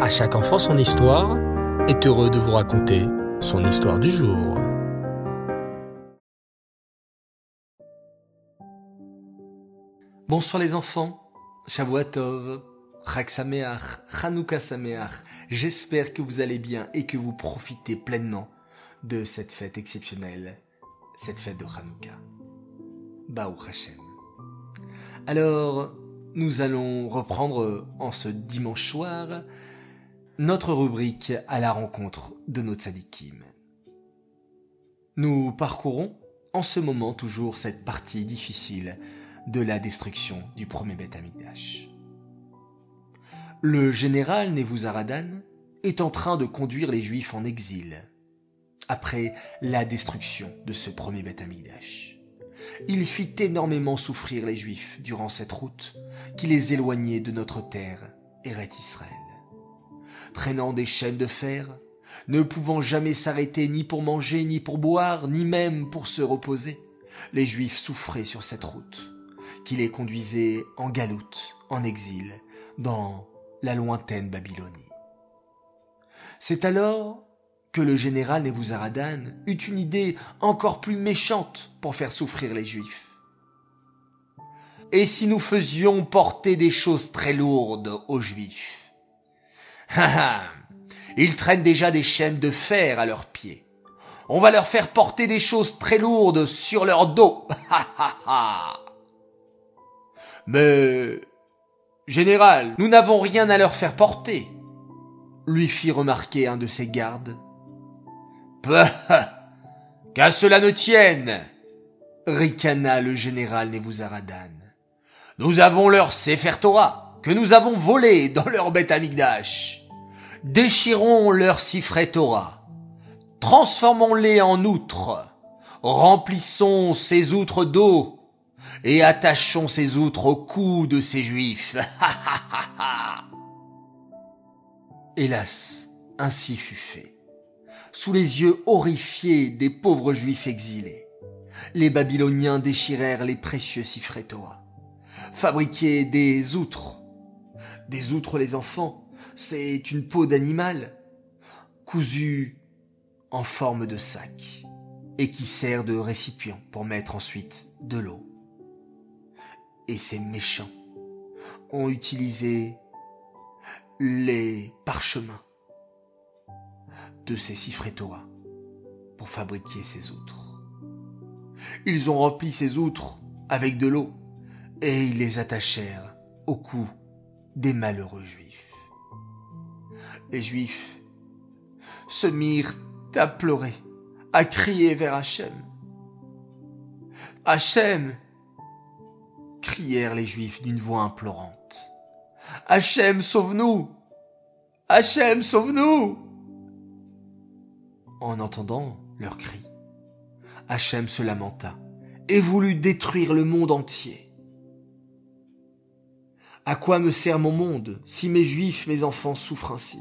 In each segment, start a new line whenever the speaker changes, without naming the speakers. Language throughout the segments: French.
À chaque enfant son histoire est heureux de vous raconter son histoire du jour.
Bonsoir les enfants, Shavuatov, Chag Sameach, Sameach. J'espère que vous allez bien et que vous profitez pleinement de cette fête exceptionnelle, cette fête de Hanouka. Baou Hashem. Alors, nous allons reprendre en ce dimanche soir notre rubrique à la rencontre de nos tzadikim. Nous parcourons en ce moment toujours cette partie difficile de la destruction du premier Beth Amikdash. Le général Nebuzaradan est en train de conduire les Juifs en exil après la destruction de ce premier Beth Amikdash. Il fit énormément souffrir les Juifs durant cette route qui les éloignait de notre terre, Eret Israël. Traînant des chaînes de fer, ne pouvant jamais s'arrêter ni pour manger, ni pour boire, ni même pour se reposer, les Juifs souffraient sur cette route, qui les conduisait en galoute, en exil, dans la lointaine Babylonie. C'est alors que le général Nebuzaradan eut une idée encore plus méchante pour faire souffrir les Juifs. Et si nous faisions porter des choses très lourdes aux Juifs? Ils traînent déjà des chaînes de fer à leurs pieds. On va leur faire porter des choses très lourdes sur leur dos. Mais, général, nous n'avons rien à leur faire porter, lui fit remarquer un de ses gardes. Qu'à cela ne tienne, ricana le général Nebuzaradan. Nous avons leur Sefer Torah, que nous avons volé dans leur bête amigdash. Déchirons leur Sifret Torah. Transformons-les en outres. Remplissons ces outres d'eau et attachons ces outres au cou de ces juifs. Hélas, ainsi fut fait. Sous les yeux horrifiés des pauvres juifs exilés, les Babyloniens déchirèrent les précieux Sifret Torah, fabriquaient des outres. Des outres les enfants, c'est une peau d'animal cousue en forme de sac et qui sert de récipient pour mettre ensuite de l'eau. Et ces méchants ont utilisé les parchemins de ces Sifretora pour fabriquer ces outres. Ils ont rempli ces outres avec de l'eau et ils les attachèrent au cou des malheureux juifs les Juifs se mirent à pleurer, à crier vers Hachem. Hachem crièrent les Juifs d'une voix implorante. Hachem, sauve-nous Hachem, sauve-nous En entendant leurs cris, Hachem se lamenta et voulut détruire le monde entier. À quoi me sert mon monde si mes juifs, mes enfants souffrent ainsi?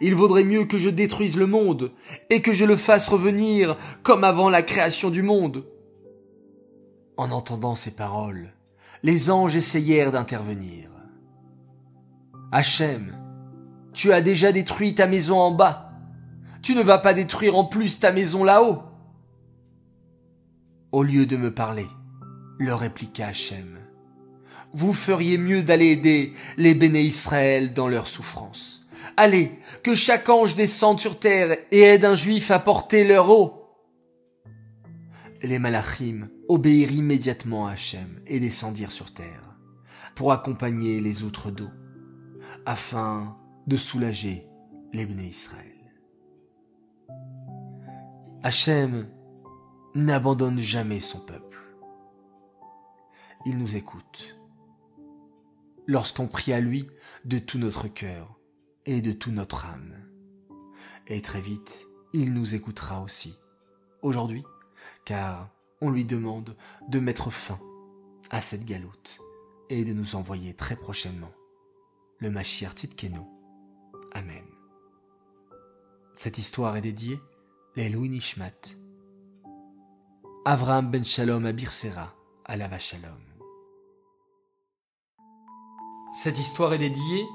Il vaudrait mieux que je détruise le monde et que je le fasse revenir comme avant la création du monde. En entendant ces paroles, les anges essayèrent d'intervenir. Hachem, tu as déjà détruit ta maison en bas. Tu ne vas pas détruire en plus ta maison là-haut. Au lieu de me parler, leur répliqua Hachem, vous feriez mieux d'aller aider les béné Israël dans leur souffrance. Allez, que chaque ange descende sur terre et aide un juif à porter leur eau. Les malachim obéirent immédiatement à Hachem et descendirent sur terre pour accompagner les autres d'eau, afin de soulager les Israël. Hachem n'abandonne jamais son peuple. Il nous écoute. Lorsqu'on prie à lui de tout notre cœur, et de toute notre âme. Et très vite, il nous écoutera aussi. Aujourd'hui, car on lui demande de mettre fin à cette galoute et de nous envoyer très prochainement le Mashiach Tzidkenu. Amen. Cette histoire est dédiée à Louis Avraham ben Shalom à Birsera, à la Shalom. Cette histoire est dédiée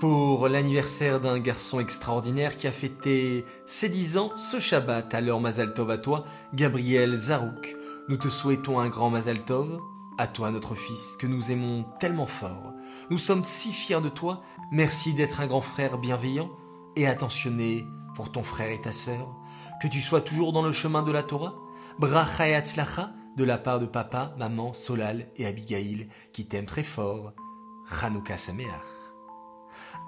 pour l'anniversaire d'un garçon extraordinaire qui a fêté ses dix ans ce Shabbat. Alors Mazal Tov à toi, Gabriel Zarouk. Nous te souhaitons un grand Mazal Tov, à toi notre fils que nous aimons tellement fort. Nous sommes si fiers de toi. Merci d'être un grand frère bienveillant et attentionné pour ton frère et ta sœur. Que tu sois toujours dans le chemin de la Torah. Bracha et Atzlacha de la part de papa, maman, Solal et Abigail qui t'aiment très fort. Chanukah Sameach.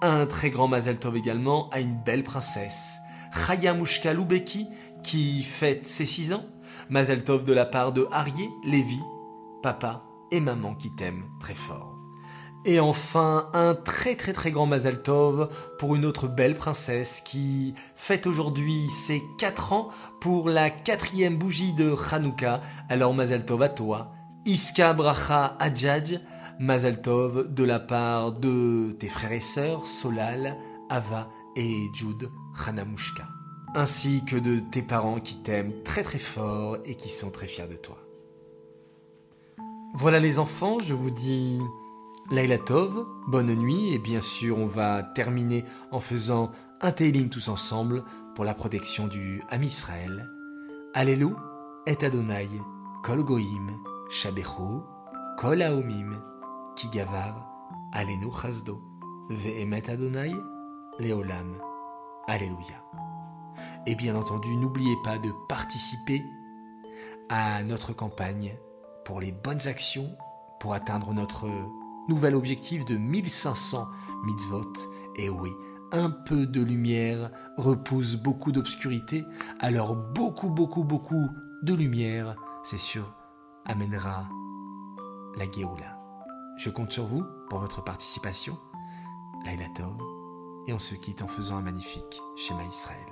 Un très grand Mazel Tov également à une belle princesse, Chaya Mushka Lubeki, qui fête ses six ans. Mazel Tov de la part de Arié, Lévi, papa et maman qui t'aiment très fort. Et enfin, un très très très grand Mazel Tov pour une autre belle princesse qui fête aujourd'hui ses quatre ans pour la quatrième bougie de Hanouka. Alors Mazel Tov à toi, Iska Bracha Adjadj, Mazel Tov de la part de tes frères et sœurs Solal, Ava et Jude Hanamushka, ainsi que de tes parents qui t'aiment très très fort et qui sont très fiers de toi. Voilà les enfants, je vous dis Laila Tov, bonne nuit et bien sûr on va terminer en faisant un Télim tous ensemble pour la protection du Ham Israël. Allélu et Adonai, Kol Goïm, Shabechu, Kol Aomim, Kigavar, Alenu Adonai, Leolam. Alléluia. Et bien entendu, n'oubliez pas de participer à notre campagne pour les bonnes actions pour atteindre notre nouvel objectif de 1500 mitzvot. Et oui, un peu de lumière repousse beaucoup d'obscurité, alors beaucoup, beaucoup, beaucoup de lumière, c'est sûr, amènera la Géoula. Je compte sur vous pour votre participation. Laila et on se quitte en faisant un magnifique schéma Israël.